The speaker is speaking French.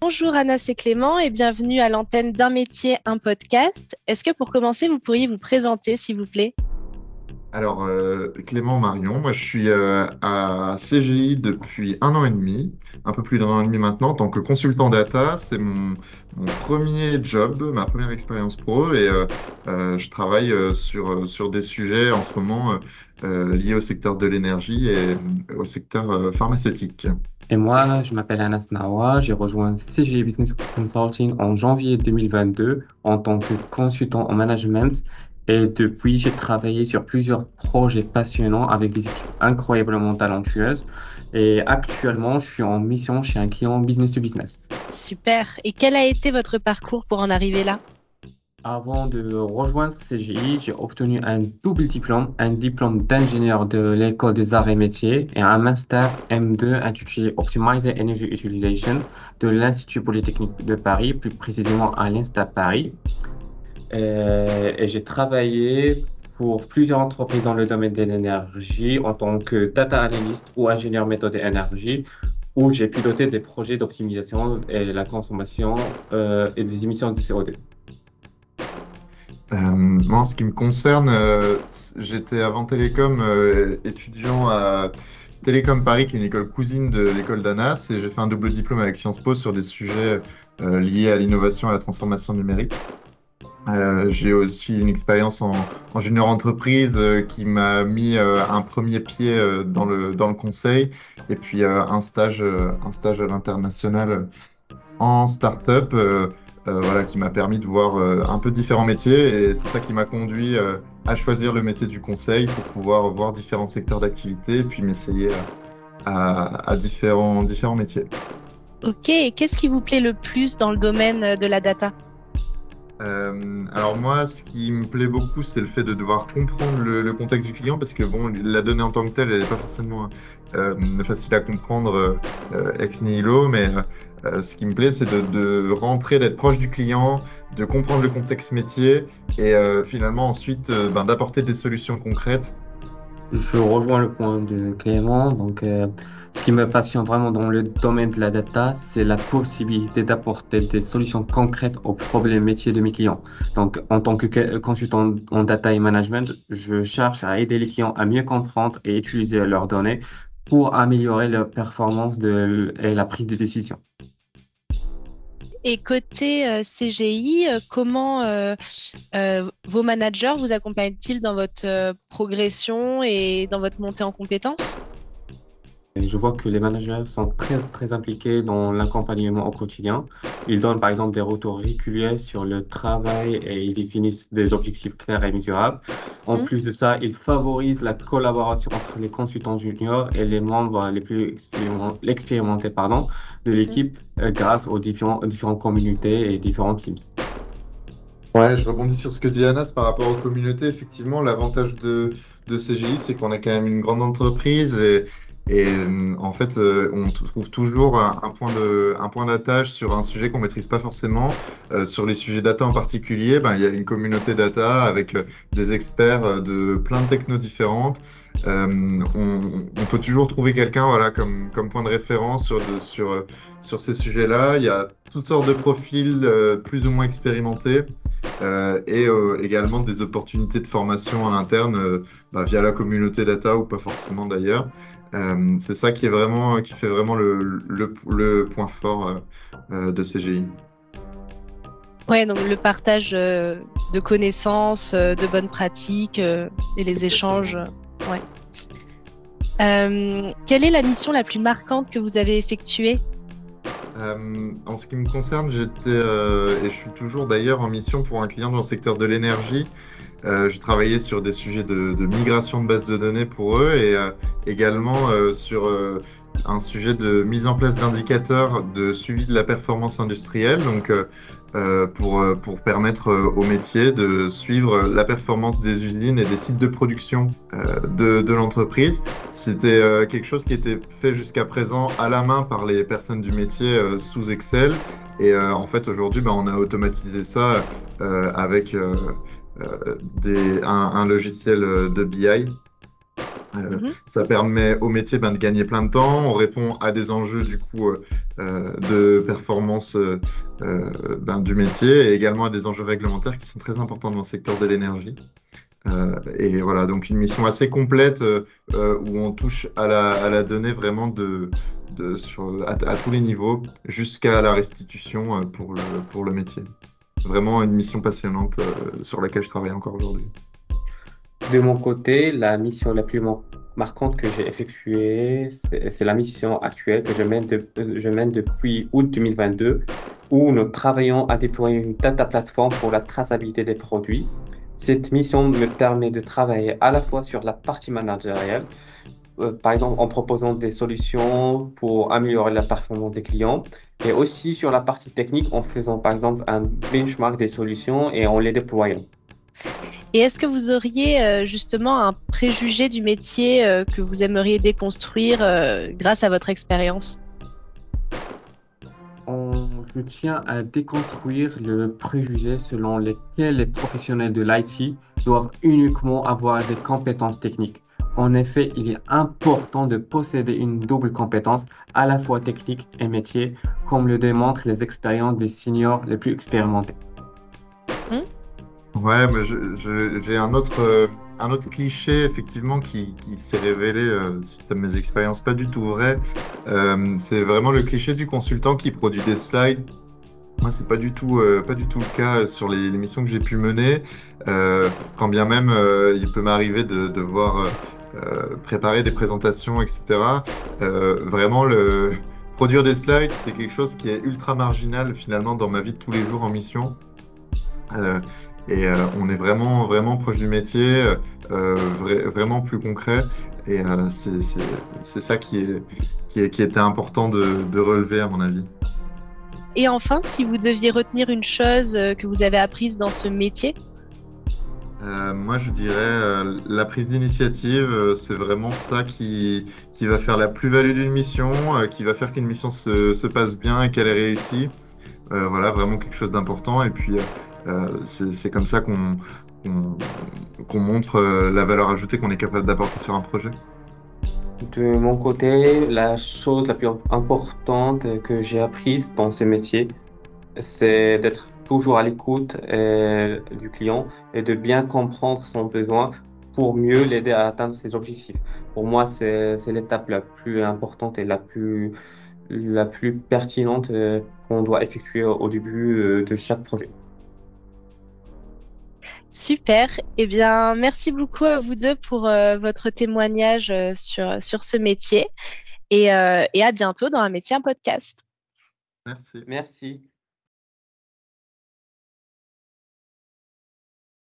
Bonjour Anna, c'est Clément et bienvenue à l'antenne d'un métier, un podcast. Est-ce que pour commencer, vous pourriez vous présenter, s'il vous plaît? Alors, euh, Clément Marion, moi je suis euh, à CGI depuis un an et demi, un peu plus d'un an et demi maintenant, en tant que consultant data. C'est mon, premier job, ma première expérience pro, et euh, je travaille sur, sur des sujets en ce moment liés au secteur de l'énergie et au secteur pharmaceutique. Et moi, je m'appelle Anas Nawa, j'ai rejoint CGI Business Consulting en janvier 2022 en tant que consultant en management et depuis, j'ai travaillé sur plusieurs projets passionnants avec des équipes incroyablement talentueuses. Et actuellement, je suis en mission chez un client business to business. Super. Et quel a été votre parcours pour en arriver là? Avant de rejoindre CGI, j'ai obtenu un double diplôme, un diplôme d'ingénieur de l'école des arts et métiers et un master M2 intitulé Optimizer Energy Utilization de l'Institut Polytechnique de Paris, plus précisément à l'INSTA Paris. Et, et j'ai travaillé pour plusieurs entreprises dans le domaine de l'énergie en tant que data analyst ou ingénieur méthode et énergie, où j'ai piloté des projets d'optimisation et la consommation euh, et des émissions de CO2. Euh, moi, en ce qui me concerne, euh, j'étais avant Télécom euh, étudiant à Télécom Paris, qui est une école cousine de l'école d'Anas, et j'ai fait un double diplôme avec Sciences Po sur des sujets euh, liés à l'innovation et à la transformation numérique. Euh, j'ai aussi une expérience en, en junior entreprise euh, qui m'a mis euh, un premier pied dans le dans le conseil et puis un stage un stage à l'international en start-up voilà qui m'a permis de voir un peu différents métiers et c'est ça qui m'a conduit à choisir le métier du conseil pour pouvoir voir différents secteurs d'activité et puis m'essayer à, à, différents différents métiers. Ok. Qu'est-ce qui vous plaît le plus dans le domaine de la data? Euh, alors moi, ce qui me plaît beaucoup, c'est le fait de devoir comprendre le, contexte du client, parce que bon, la donnée en tant que telle, elle n'est pas forcément euh, facile à comprendre euh, ex nihilo, mais ce qui me plaît, c'est de, rentrer, d'être proche du client, de comprendre le contexte métier, et finalement ensuite, ben, d'apporter des solutions concrètes. Je rejoins le point de Clément. Donc, ce qui me passionne vraiment dans le domaine de la data, c'est la possibilité d'apporter des solutions concrètes aux problèmes métiers de mes clients. Donc, en tant que consultant en data et management, je cherche à aider les clients à mieux comprendre et utiliser leurs données pour améliorer leur performance et la prise de décision. Et côté euh, CGI, euh, comment euh, vos managers vous accompagnent-ils dans votre progression et dans votre montée en compétences? Je vois que les managers sont très, très impliqués dans l'accompagnement au quotidien. Ils donnent par exemple des retours réguliers sur le travail et ils définissent des objectifs clairs et mesurables. En Mhm. plus de ça, ils favorisent la collaboration entre les consultants juniors et les membres les plus expérimen- expérimentés, pardon, de Mhm. l'équipe euh, grâce aux différents, aux différentes communautés et différents teams. Ouais, je rebondis sur ce que dit Anas par rapport aux communautés. Effectivement, l'avantage de, de CGI, c'est qu'on est quand même une grande entreprise et, et euh, en fait, euh, on trouve toujours un, point de, un point d'attache sur un sujet qu'on maîtrise pas forcément. Euh, sur les sujets data en particulier, ben, il y a une communauté data avec euh, des experts de plein de technos différentes. Euh, on, on peut toujours trouver quelqu'un, voilà, comme, comme point de référence sur, sur, sur ces sujets-là. Il y a toutes sortes de profils euh, plus ou moins expérimentés. Euh, et également des opportunités de formation en interne euh, bah, via la communauté data ou pas forcément d'ailleurs. Euh, c'est ça qui est vraiment qui fait vraiment le, le, le point fort euh, euh, de CGI. Ouais, donc le partage euh, de connaissances, de bonnes pratiques et les échanges. ouais. Quelle est la mission la plus marquante que vous avez effectuée? Euh, en ce qui me concerne, j'étais euh, et je suis toujours d'ailleurs en mission pour un client dans le secteur de l'énergie. Euh, j'ai travaillé sur des sujets de, migration de bases de données pour eux et euh, également sur un sujet de mise en place d'indicateurs de suivi de la performance industrielle, pour, euh, pour permettre euh, au métier de suivre la performance des usines et des sites de production euh, de, de l'entreprise. C'était euh, quelque chose qui était fait jusqu'à présent à la main par les personnes du métier euh, sous Excel. Et euh, en fait, aujourd'hui, bah, on a automatisé ça euh, avec euh, euh, des, un, un logiciel de BI. Euh, Mhm. Ça permet au métier ben, de gagner plein de temps. On répond à des enjeux du coup euh, euh, de performance euh, euh, ben, du métier et également à des enjeux réglementaires qui sont très importants dans le secteur de l'énergie. Euh, et voilà, donc une mission assez complète où on touche à la, à la donnée vraiment de, de, sur, à, à tous les niveaux jusqu'à la restitution pour le, pour le métier. Vraiment une mission passionnante sur laquelle je travaille encore aujourd'hui. De mon côté, la mission la plus mar- marquante que j'ai effectuée, c'est la mission actuelle que je mène, euh, depuis août 2022, où nous travaillons à déployer une data plateforme pour la traçabilité des produits. Cette mission me permet de travailler à la fois sur la partie managériale, euh, par exemple en proposant des solutions pour améliorer la performance des clients, et aussi sur la partie technique en faisant par exemple un benchmark des solutions et en les déployant. Et est-ce que vous auriez euh, justement un préjugé du métier euh, que vous aimeriez déconstruire euh, grâce à votre expérience? On, je tiens à déconstruire le préjugé selon lequel les professionnels de l'IT doivent uniquement avoir des compétences techniques. En effet, il est important de posséder une double compétence, à la fois technique et métier, comme le démontrent les expériences des seniors les plus expérimentés. Ouais, mais j'ai un autre, euh, un autre cliché effectivement qui, qui s'est révélé euh, suite à mes expériences pas du tout vrai. Euh, c'est vraiment le cliché du consultant qui produit des slides. Moi, c'est pas du tout, euh, pas du tout le cas sur les, missions que j'ai pu mener. Quand bien même, il peut m'arriver de de euh, préparer des présentations, etc. Vraiment, produire des slides, c'est quelque chose qui est ultra marginal finalement dans ma vie de tous les jours en mission. Et euh, on est vraiment, vraiment proche du métier, euh, vra- vraiment plus concret. Et euh, c'est, ça qui est, qui est, qui était important de, de relever, à mon avis. Et enfin, si vous deviez retenir une chose euh, que vous avez apprise dans ce métier, Euh, moi, je dirais euh, la prise d'initiative, euh, c'est vraiment ça qui, qui va faire la plus-value d'une mission, qui va faire qu'une mission se, se passe bien et qu'elle est réussie. Voilà, vraiment quelque chose d'important. Et puis, c'est, c'est comme ça qu'on, montre euh, la valeur ajoutée qu'on est capable d'apporter sur un projet. De mon côté, la chose la plus importante que j'ai apprise dans ce métier, c'est d'être toujours à l'écoute euh, du client et de bien comprendre son besoin pour mieux l'aider à atteindre ses objectifs. Pour moi, c'est, l'étape la plus importante et la plus, pertinente euh, qu'on doit effectuer au début euh, de chaque projet. Super. Eh bien, merci beaucoup à vous deux pour euh, votre témoignage euh, sur, sur ce métier et, euh, et à bientôt dans un métier, un podcast. Merci. Merci.